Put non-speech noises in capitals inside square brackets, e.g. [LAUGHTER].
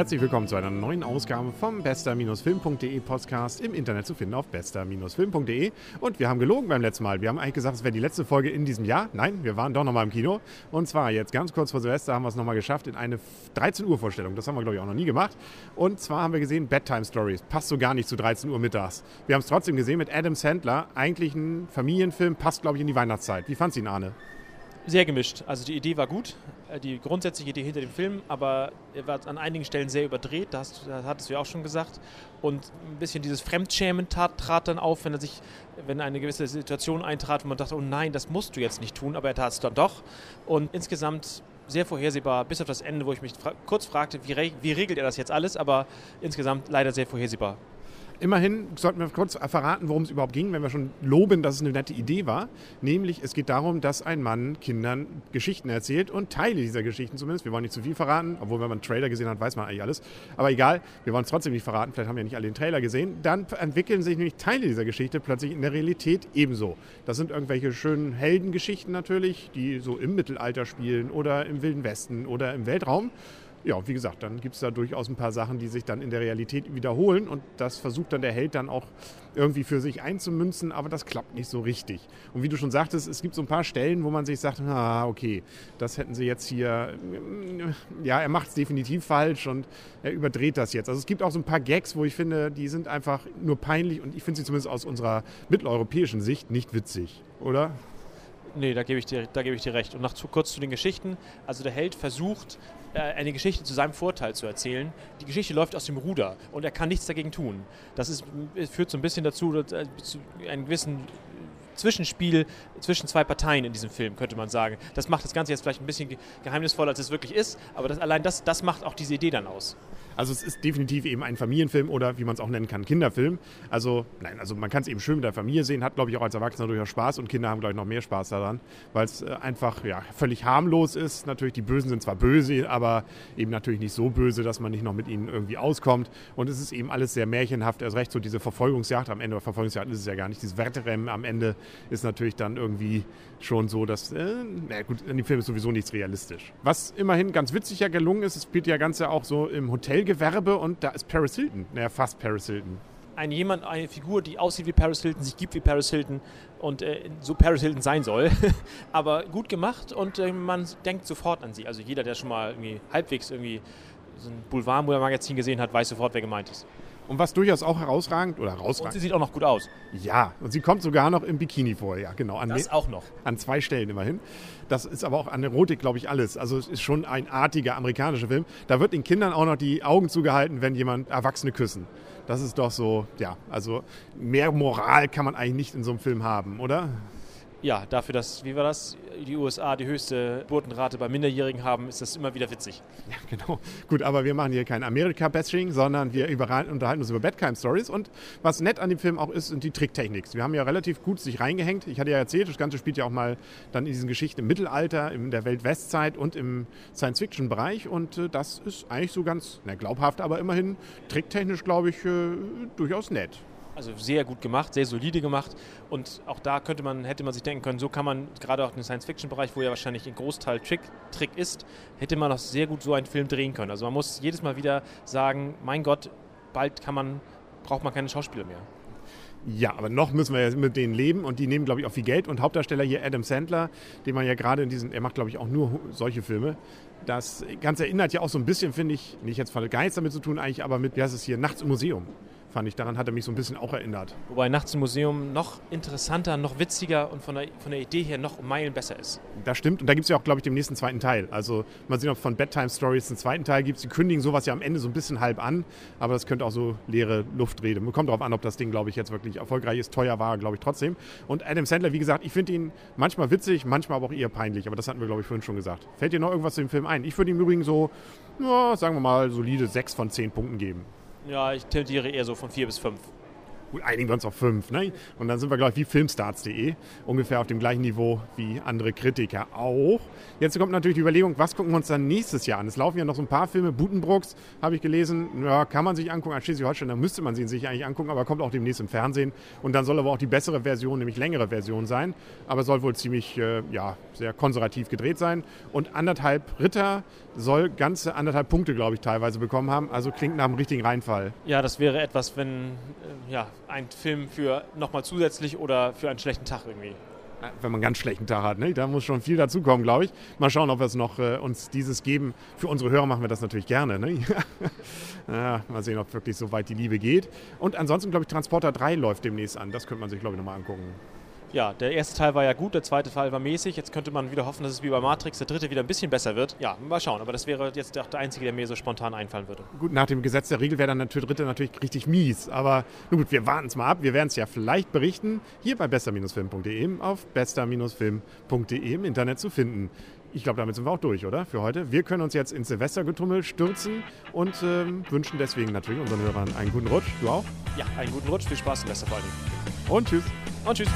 Herzlich willkommen zu einer neuen Ausgabe vom bester-film.de Podcast im Internet zu finden auf bester-film.de. Und wir haben gelogen beim letzten Mal. Wir haben eigentlich gesagt, es wäre die letzte Folge in diesem Jahr. Nein, wir waren doch nochmal im Kino. Und zwar jetzt ganz kurz vor Silvester haben wir es nochmal geschafft in eine 13 Uhr Vorstellung. Das haben wir, glaube ich, auch noch nie gemacht. Und zwar haben wir gesehen Bedtime Stories. Passt so gar nicht zu 13 Uhr mittags. Wir haben es trotzdem gesehen mit Adam Sandler. Eigentlich ein Familienfilm, passt, glaube ich, in die Weihnachtszeit. Wie fand's ihn, Arne? Sehr gemischt. Also die Idee war gut, äh, die grundsätzliche Idee hinter dem Film, aber er war an einigen Stellen sehr überdreht, das, das hattest du ja auch schon gesagt. Und ein bisschen dieses Fremdschämen tat, trat dann auf, wenn er sich, wenn eine gewisse Situation eintrat, wo man dachte, oh nein, das musst du jetzt nicht tun, aber er tat es dann doch. Und insgesamt sehr vorhersehbar, bis auf das Ende, wo ich mich fra kurz fragte, wie, re wie regelt er das jetzt alles, aber insgesamt leider sehr vorhersehbar. Immerhin sollten wir kurz verraten, worum es überhaupt ging, wenn wir schon loben, dass es eine nette Idee war. Nämlich, es geht darum, dass ein Mann Kindern Geschichten erzählt und Teile dieser Geschichten zumindest. Wir wollen nicht zu viel verraten, obwohl, wenn man einen Trailer gesehen hat, weiß man eigentlich alles. Aber egal, wir wollen es trotzdem nicht verraten. Vielleicht haben wir nicht alle den Trailer gesehen. Dann entwickeln sich nämlich Teile dieser Geschichte plötzlich in der Realität ebenso. Das sind irgendwelche schönen Heldengeschichten natürlich, die so im Mittelalter spielen oder im Wilden Westen oder im Weltraum ja, wie gesagt, dann gibt es da durchaus ein paar Sachen, die sich dann in der Realität wiederholen und das versucht dann der Held dann auch irgendwie für sich einzumünzen, aber das klappt nicht so richtig. Und wie du schon sagtest, es gibt so ein paar Stellen, wo man sich sagt, ah, okay, das hätten sie jetzt hier, ja, er macht es definitiv falsch und er überdreht das jetzt. Also es gibt auch so ein paar Gags, wo ich finde, die sind einfach nur peinlich und ich finde sie zumindest aus unserer mitteleuropäischen Sicht nicht witzig, oder? Nee, da gebe ich, dir, ich dir recht. Und noch zu, kurz zu den Geschichten. Also der Held versucht, äh, eine Geschichte zu seinem Vorteil zu erzählen. Die Geschichte läuft aus dem Ruder und er kann nichts dagegen tun. Das ist, führt so ein bisschen dazu, dass, äh, zu einem gewissen Zwischenspiel zwischen zwei Parteien in diesem Film, könnte man sagen. Das macht das Ganze jetzt vielleicht ein bisschen geheimnisvoller, als es wirklich ist, aber das, allein das, das macht auch diese Idee dann aus. Also es ist definitiv eben ein Familienfilm oder wie man es auch nennen kann, Kinderfilm. Also nein, also man kann es eben schön mit der Familie sehen, hat glaube ich auch als Erwachsener durchaus Spaß und Kinder haben glaube ich noch mehr Spaß daran, weil es äh, einfach ja, völlig harmlos ist. Natürlich, die Bösen sind zwar böse, aber eben natürlich nicht so böse, dass man nicht noch mit ihnen irgendwie auskommt. Und es ist eben alles sehr märchenhaft. Erst recht so diese Verfolgungsjagd am Ende, Verfolgungsjagd ist es ja gar nicht, dieses Werterennen am Ende ist natürlich dann irgendwie schon so, dass, äh, na gut, in dem Film ist sowieso nichts realistisch. Was immerhin ganz witzig ja gelungen ist, es spielt ja Ganze auch so im Hotel Gewerbe und da ist Paris Hilton. Naja, fast Paris Hilton. Ein jemand, eine Figur, die aussieht wie Paris Hilton, sich gibt wie Paris Hilton und äh, so Paris Hilton sein soll. [LAUGHS] Aber gut gemacht und äh, man denkt sofort an sie. Also jeder, der schon mal irgendwie halbwegs irgendwie so ein Boulevard-Magazin gesehen hat, weiß sofort, wer gemeint ist. Und was durchaus auch herausragend oder herausragend. Und sie sieht auch noch gut aus. Ja, und sie kommt sogar noch im Bikini vor, ja, genau. An das auch noch. An zwei Stellen immerhin. Das ist aber auch an Erotik, glaube ich, alles. Also es ist schon ein artiger amerikanischer Film. Da wird den Kindern auch noch die Augen zugehalten, wenn jemand Erwachsene küssen. Das ist doch so, ja, also mehr Moral kann man eigentlich nicht in so einem Film haben, oder? Ja, dafür, dass, wie war das, die USA die höchste Geburtenrate bei Minderjährigen haben, ist das immer wieder witzig. Ja, genau. Gut, aber wir machen hier kein Amerika-Bashing, sondern wir unterhalten uns über Bedtime-Stories. Und was nett an dem Film auch ist, sind die Tricktechniks. Wir haben ja relativ gut sich reingehängt. Ich hatte ja erzählt, das Ganze spielt ja auch mal dann in diesen Geschichten im Mittelalter, in der Welt-Westzeit und im Science-Fiction-Bereich. Und äh, das ist eigentlich so ganz, na, glaubhaft, aber immerhin tricktechnisch, glaube ich, äh, durchaus nett. Also sehr gut gemacht, sehr solide gemacht. Und auch da könnte man, hätte man sich denken können, so kann man gerade auch im Science-Fiction-Bereich, wo ja wahrscheinlich ein Großteil Trick, Trick ist, hätte man auch sehr gut so einen Film drehen können. Also man muss jedes Mal wieder sagen, mein Gott, bald kann man, braucht man keine Schauspieler mehr. Ja, aber noch müssen wir ja mit denen leben und die nehmen, glaube ich, auch viel Geld. Und Hauptdarsteller hier Adam Sandler, den man ja gerade in diesen, er macht, glaube ich, auch nur solche Filme. Das Ganze erinnert ja auch so ein bisschen, finde ich, nicht jetzt gar nichts damit zu tun, eigentlich, aber mit, wie heißt es hier, Nachts im Museum fand ich. Daran hat er mich so ein bisschen auch erinnert. Wobei Nachts im Museum noch interessanter, noch witziger und von der, von der Idee her noch um Meilen besser ist. Das stimmt. Und da gibt es ja auch, glaube ich, den nächsten zweiten Teil. Also mal sehen, ob von Bedtime Stories einen zweiten Teil gibt. Sie kündigen sowas ja am Ende so ein bisschen halb an, aber das könnte auch so leere Luft reden. Kommt darauf an, ob das Ding, glaube ich, jetzt wirklich erfolgreich ist. Teuer war, glaube ich, trotzdem. Und Adam Sandler, wie gesagt, ich finde ihn manchmal witzig, manchmal aber auch eher peinlich. Aber das hatten wir, glaube ich, vorhin schon gesagt. Fällt dir noch irgendwas zu dem Film ein? Ich würde ihm übrigens so, ja, sagen wir mal, solide 6 von 10 Punkten geben. Ja, ich tendiere eher so von 4 bis 5. Gut, einigen wir uns auf fünf. Ne? Und dann sind wir, glaube ich, wie filmstarts.de, ungefähr auf dem gleichen Niveau wie andere Kritiker auch. Jetzt kommt natürlich die Überlegung, was gucken wir uns dann nächstes Jahr an? Es laufen ja noch so ein paar Filme. Butenbrooks habe ich gelesen, ja, kann man sich angucken. An Schleswig-Holstein, da müsste man sie sich eigentlich angucken, aber kommt auch demnächst im Fernsehen. Und dann soll aber auch die bessere Version, nämlich längere Version sein. Aber soll wohl ziemlich, äh, ja, sehr konservativ gedreht sein. Und anderthalb Ritter soll ganze anderthalb Punkte, glaube ich, teilweise bekommen haben. Also klingt nach einem richtigen Reinfall. Ja, das wäre etwas, wenn äh, ja, ein Film für nochmal zusätzlich oder für einen schlechten Tag irgendwie. Wenn man einen ganz schlechten Tag hat, ne? da muss schon viel dazukommen, glaube ich. Mal schauen, ob wir es noch äh, uns dieses geben. Für unsere Hörer machen wir das natürlich gerne. Ne? [LAUGHS] ja, mal sehen, ob wirklich so weit die Liebe geht. Und ansonsten, glaube ich, Transporter 3 läuft demnächst an. Das könnte man sich, glaube ich, nochmal angucken ja, der erste Teil war ja gut, der zweite Teil war mäßig. Jetzt könnte man wieder hoffen, dass es wie bei Matrix der dritte wieder ein bisschen besser wird. Ja, mal schauen. Aber das wäre jetzt der einzige, der mir so spontan einfallen würde. Gut, nach dem Gesetz der Regel wäre dann der dritte natürlich richtig mies. Aber nun gut, wir warten es mal ab. Wir werden es ja vielleicht berichten. Hier bei bester-film.de auf bester-film.de im Internet zu finden. Ich glaube, damit sind wir auch durch, oder? Für heute. Wir können uns jetzt ins Silvestergetümmel stürzen und ähm, wünschen deswegen natürlich unseren Hörern einen guten Rutsch. Du auch? Ja, einen guten Rutsch. Viel Spaß, Silvester vor allem. Und tschüss. Und tschüss.